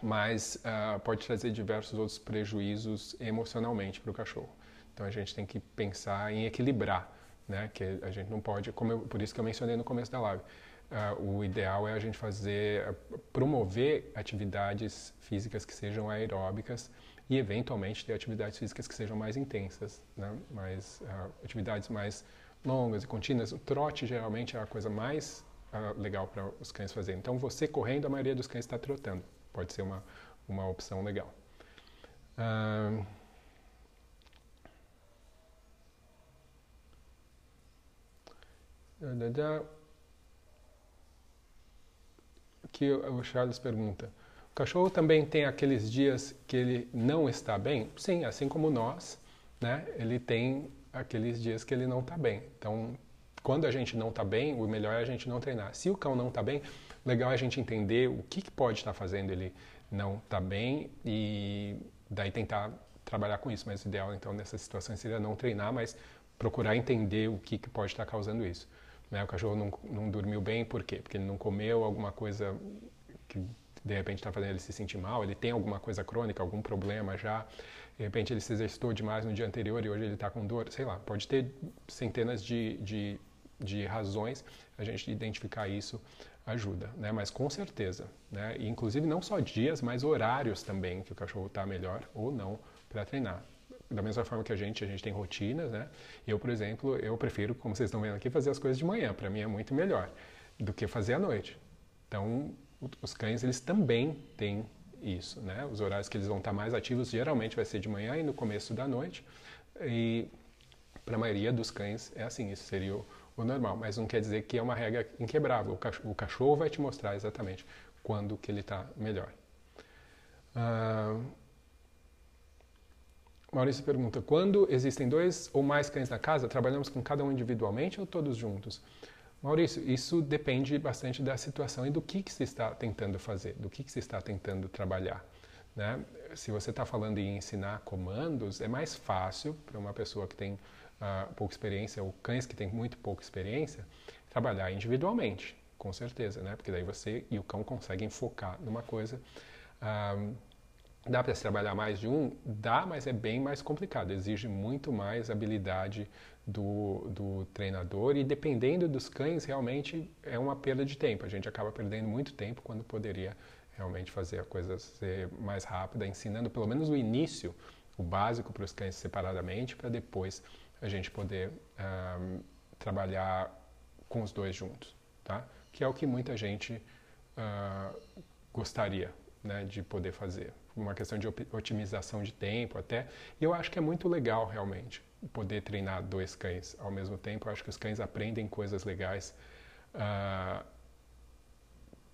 mas uh, pode trazer diversos outros prejuízos emocionalmente para o cachorro. Então a gente tem que pensar em equilibrar, né? Que a gente não pode, eu, por isso que eu mencionei no começo da live, uh, o ideal é a gente fazer, uh, promover atividades físicas que sejam aeróbicas e eventualmente ter atividades físicas que sejam mais intensas, né? mais, uh, atividades mais longas e contínuas. O trote geralmente é a coisa mais legal para os cães fazerem. Então você correndo, a maioria dos cães está trotando. Pode ser uma, uma opção legal. Uh, Aqui o Charles pergunta: o cachorro também tem aqueles dias que ele não está bem? Sim, assim como nós, né? Ele tem aqueles dias que ele não está bem. Então, quando a gente não está bem, o melhor é a gente não treinar. Se o cão não está bem, legal é a gente entender o que, que pode estar fazendo ele não estar tá bem e daí tentar trabalhar com isso. Mas o ideal, então, nessa situação seria não treinar, mas procurar entender o que, que pode estar causando isso. Né? O cachorro não, não dormiu bem, por quê? Porque ele não comeu alguma coisa que de repente está fazendo ele se sentir mal, ele tem alguma coisa crônica, algum problema já, de repente ele se exercitou demais no dia anterior e hoje ele está com dor, sei lá, pode ter centenas de, de, de razões, a gente identificar isso ajuda, né? Mas com certeza, né? E, inclusive não só dias, mas horários também que o cachorro está melhor ou não para treinar. Da mesma forma que a gente, a gente tem rotinas, né? Eu, por exemplo, eu prefiro, como vocês estão vendo aqui, fazer as coisas de manhã. Para mim é muito melhor do que fazer à noite. Então, os cães eles também têm isso, né? Os horários que eles vão estar mais ativos geralmente vai ser de manhã e no começo da noite. E para a maioria dos cães é assim, isso seria o, o, normal, mas não quer dizer que é uma regra inquebrável. O cachorro, o cachorro vai te mostrar exatamente quando que ele está melhor. Uh, Maurício pergunta: quando existem dois ou mais cães na casa, trabalhamos com cada um individualmente ou todos juntos? Maurício, isso depende bastante da situação e do que, que se está tentando fazer, do que, que se está tentando trabalhar. Né? Se você está falando em ensinar comandos, é mais fácil para uma pessoa que tem uh, pouca experiência ou cães que têm muito pouca experiência trabalhar individualmente, com certeza, né? porque daí você e o cão conseguem focar numa coisa. Uh, dá para se trabalhar mais de um? Dá, mas é bem mais complicado, exige muito mais habilidade do, do treinador e dependendo dos cães realmente é uma perda de tempo. A gente acaba perdendo muito tempo quando poderia realmente fazer a coisa ser mais rápida, ensinando pelo menos o início, o básico para os cães separadamente, para depois a gente poder trabalhar com os dois juntos, tá? Que é o que muita gente uh, gostaria né, de poder fazer. Uma questão de otimização de tempo até. E eu acho que é muito legal realmente poder treinar dois cães ao mesmo tempo. Eu acho que os cães aprendem coisas legais uh,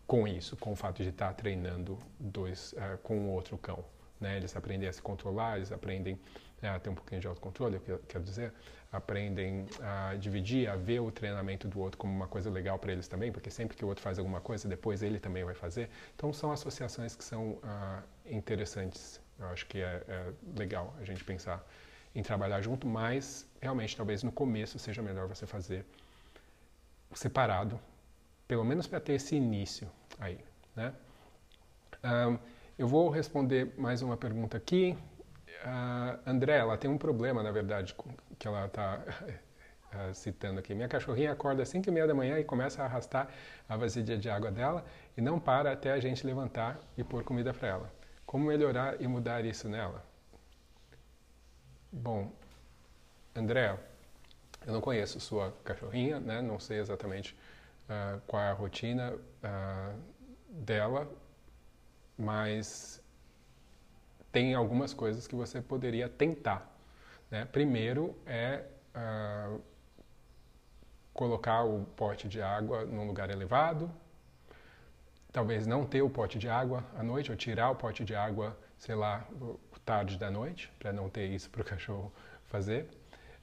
com isso, com o fato de estar treinando dois uh, com o outro cão. Né? Eles aprendem a se controlar, eles aprendem a ter um pouquinho de autocontrole, eu quero dizer, aprendem a dividir, a ver o treinamento do outro como uma coisa legal para eles também, porque sempre que o outro faz alguma coisa, depois ele também vai fazer. Então são associações que são uh, interessantes. Eu acho que é, é legal a gente pensar em trabalhar junto, mas realmente talvez no começo seja melhor você fazer separado, pelo menos para ter esse início aí, né? Um, eu vou responder mais uma pergunta aqui. Uh, André, ela tem um problema, na verdade, que ela está uh, citando aqui. Minha cachorrinha acorda às 5 e meia da manhã e começa a arrastar a vasilha de água dela e não para até a gente levantar e pôr comida para ela. Como melhorar e mudar isso nela? Bom, André, eu não conheço sua cachorrinha, né? não sei exatamente uh, qual é a rotina uh, dela, mas tem algumas coisas que você poderia tentar. Né? Primeiro é uh, colocar o pote de água num lugar elevado, talvez não ter o pote de água à noite, ou tirar o pote de água, sei lá, tarde da noite, para não ter isso para o cachorro fazer.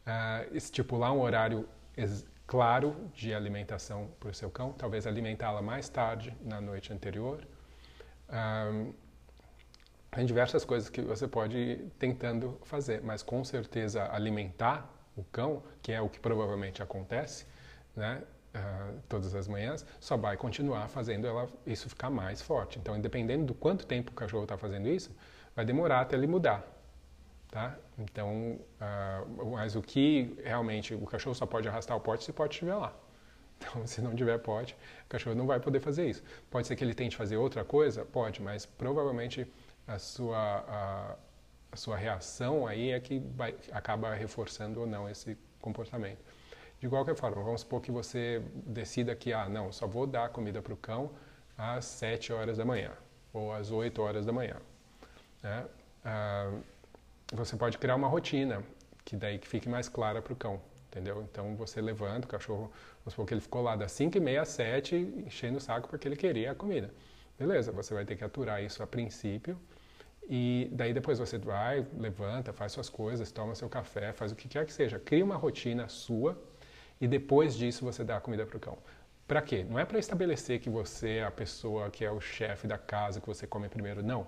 Uh, estipular um horário claro de alimentação para o seu cão, talvez alimentá-la mais tarde na noite anterior. Um, tem diversas coisas que você pode ir tentando fazer, mas com certeza alimentar o cão, que é o que provavelmente acontece, né, uh, todas as manhãs, só vai continuar fazendo ela, isso ficar mais forte. Então, independente do quanto tempo o cachorro está fazendo isso, vai demorar até ele mudar. Tá? Então, uh, mas o que realmente o cachorro só pode arrastar o pote se o pote estiver lá. Então, se não tiver pote, o cachorro não vai poder fazer isso. Pode ser que ele tente fazer outra coisa? Pode, mas provavelmente a sua, a, a sua reação aí é que vai, acaba reforçando ou não esse comportamento. De qualquer forma, vamos supor que você decida que, ah, não, só vou dar comida para o cão às 7 horas da manhã ou às 8 horas da manhã. Né? Ah, você pode criar uma rotina que daí que fique mais clara para o cão, entendeu? Então você levanta o cachorro, vamos supor que ele ficou lá das 5 e meia às 7 enchendo o saco porque ele queria a comida. Beleza, você vai ter que aturar isso a princípio e daí depois você vai, levanta, faz suas coisas, toma seu café, faz o que quer que seja. Cria uma rotina sua e depois disso você dá a comida para o cão. Para quê? Não é para estabelecer que você é a pessoa que é o chefe da casa, que você come primeiro, não.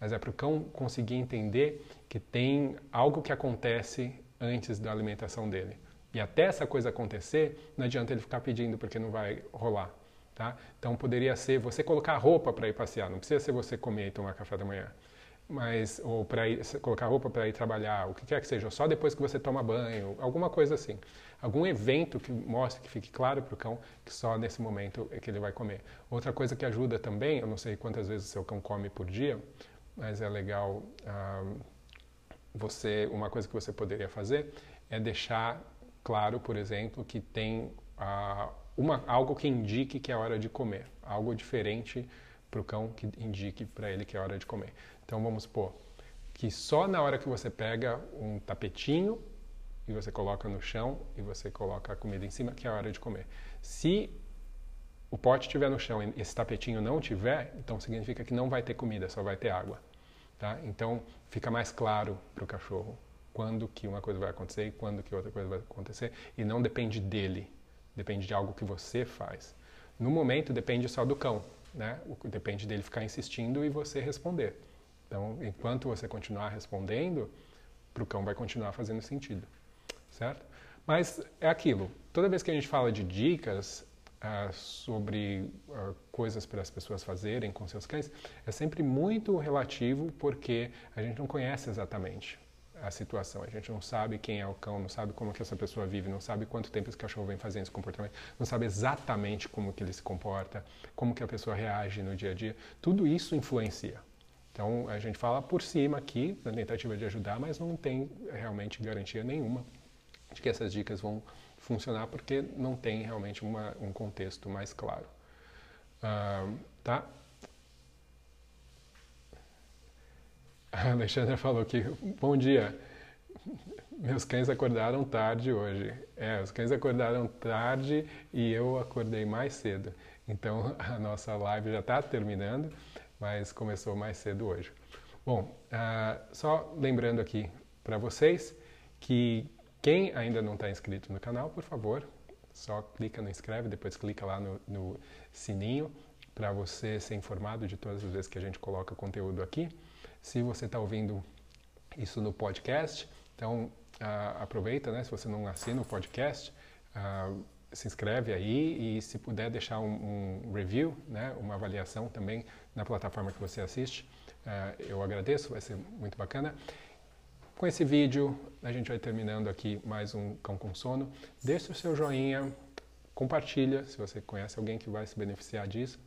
Mas é para o cão conseguir entender que tem algo que acontece antes da alimentação dele. E até essa coisa acontecer, não adianta ele ficar pedindo porque não vai rolar. Tá? Então poderia ser você colocar roupa para ir passear, não precisa ser você comer e tomar café da manhã mas ou para colocar roupa para ir trabalhar, o que quer que seja, só depois que você toma banho, alguma coisa assim. Algum evento que mostre, que fique claro para o cão que só nesse momento é que ele vai comer. Outra coisa que ajuda também, eu não sei quantas vezes o seu cão come por dia, mas é legal ah, você, uma coisa que você poderia fazer é deixar claro, por exemplo, que tem ah, uma, algo que indique que é hora de comer, algo diferente para o cão que indique para ele que é hora de comer. Então vamos supor que só na hora que você pega um tapetinho e você coloca no chão e você coloca a comida em cima, que é a hora de comer. Se o pote estiver no chão e esse tapetinho não tiver, então significa que não vai ter comida, só vai ter água. Tá? Então fica mais claro para o cachorro quando que uma coisa vai acontecer e quando que outra coisa vai acontecer e não depende dele, depende de algo que você faz. No momento depende só do cão, né? Depende dele ficar insistindo e você responder. Então, enquanto você continuar respondendo, para o cão vai continuar fazendo sentido, certo? Mas é aquilo. Toda vez que a gente fala de dicas uh, sobre uh, coisas para as pessoas fazerem com seus cães, é sempre muito relativo porque a gente não conhece exatamente a situação. A gente não sabe quem é o cão, não sabe como que essa pessoa vive, não sabe quanto tempo esse cachorro vem fazendo esse comportamento, não sabe exatamente como que ele se comporta, como que a pessoa reage no dia a dia. Tudo isso influencia. Então, a gente fala por cima aqui, na tentativa de ajudar, mas não tem realmente garantia nenhuma de que essas dicas vão funcionar, porque não tem realmente uma, um contexto mais claro. Uh, tá? A Alexandra falou que, bom dia, meus cães acordaram tarde hoje. É, os cães acordaram tarde e eu acordei mais cedo. Então, a nossa live já está terminando mas começou mais cedo hoje. Bom, uh, só lembrando aqui para vocês que quem ainda não está inscrito no canal, por favor, só clica no inscreve, depois clica lá no, no sininho para você ser informado de todas as vezes que a gente coloca conteúdo aqui. Se você está ouvindo isso no podcast, então uh, aproveita, né? Se você não assina o podcast, uh, se inscreve aí e se puder deixar um, um, review, né, uma avaliação também na plataforma que você assiste, uh, eu agradeço, vai ser muito bacana. Com esse vídeo, a gente vai terminando aqui mais um Cão com Sono. Deixe o seu joinha, compartilha se você conhece alguém que vai se beneficiar disso.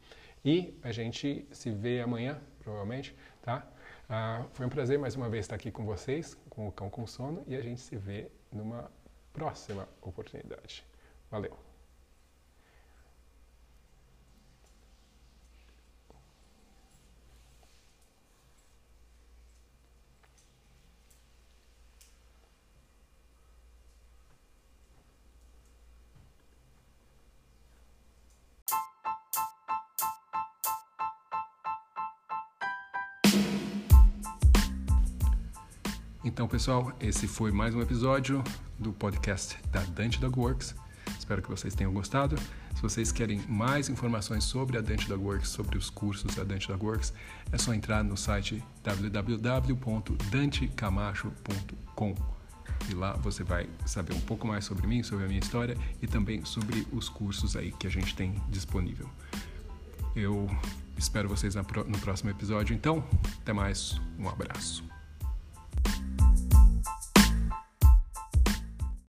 E a gente se vê amanhã, provavelmente, tá? Uh, foi um prazer mais uma vez estar aqui com vocês, com o Cão com Sono, e a gente se vê numa próxima oportunidade. Valeu. Então, pessoal, esse foi mais um episódio do podcast da Dante Dog Works. Espero que vocês tenham gostado. Se vocês querem mais informações sobre a Dante Dog Works, sobre os cursos da Dante Dog Works, é só entrar no site www.dantecamacho.com. E lá você vai saber um pouco mais sobre mim, sobre a minha história e também sobre os cursos aí que a gente tem disponível. Eu espero vocês no próximo episódio, então. Até mais, um abraço.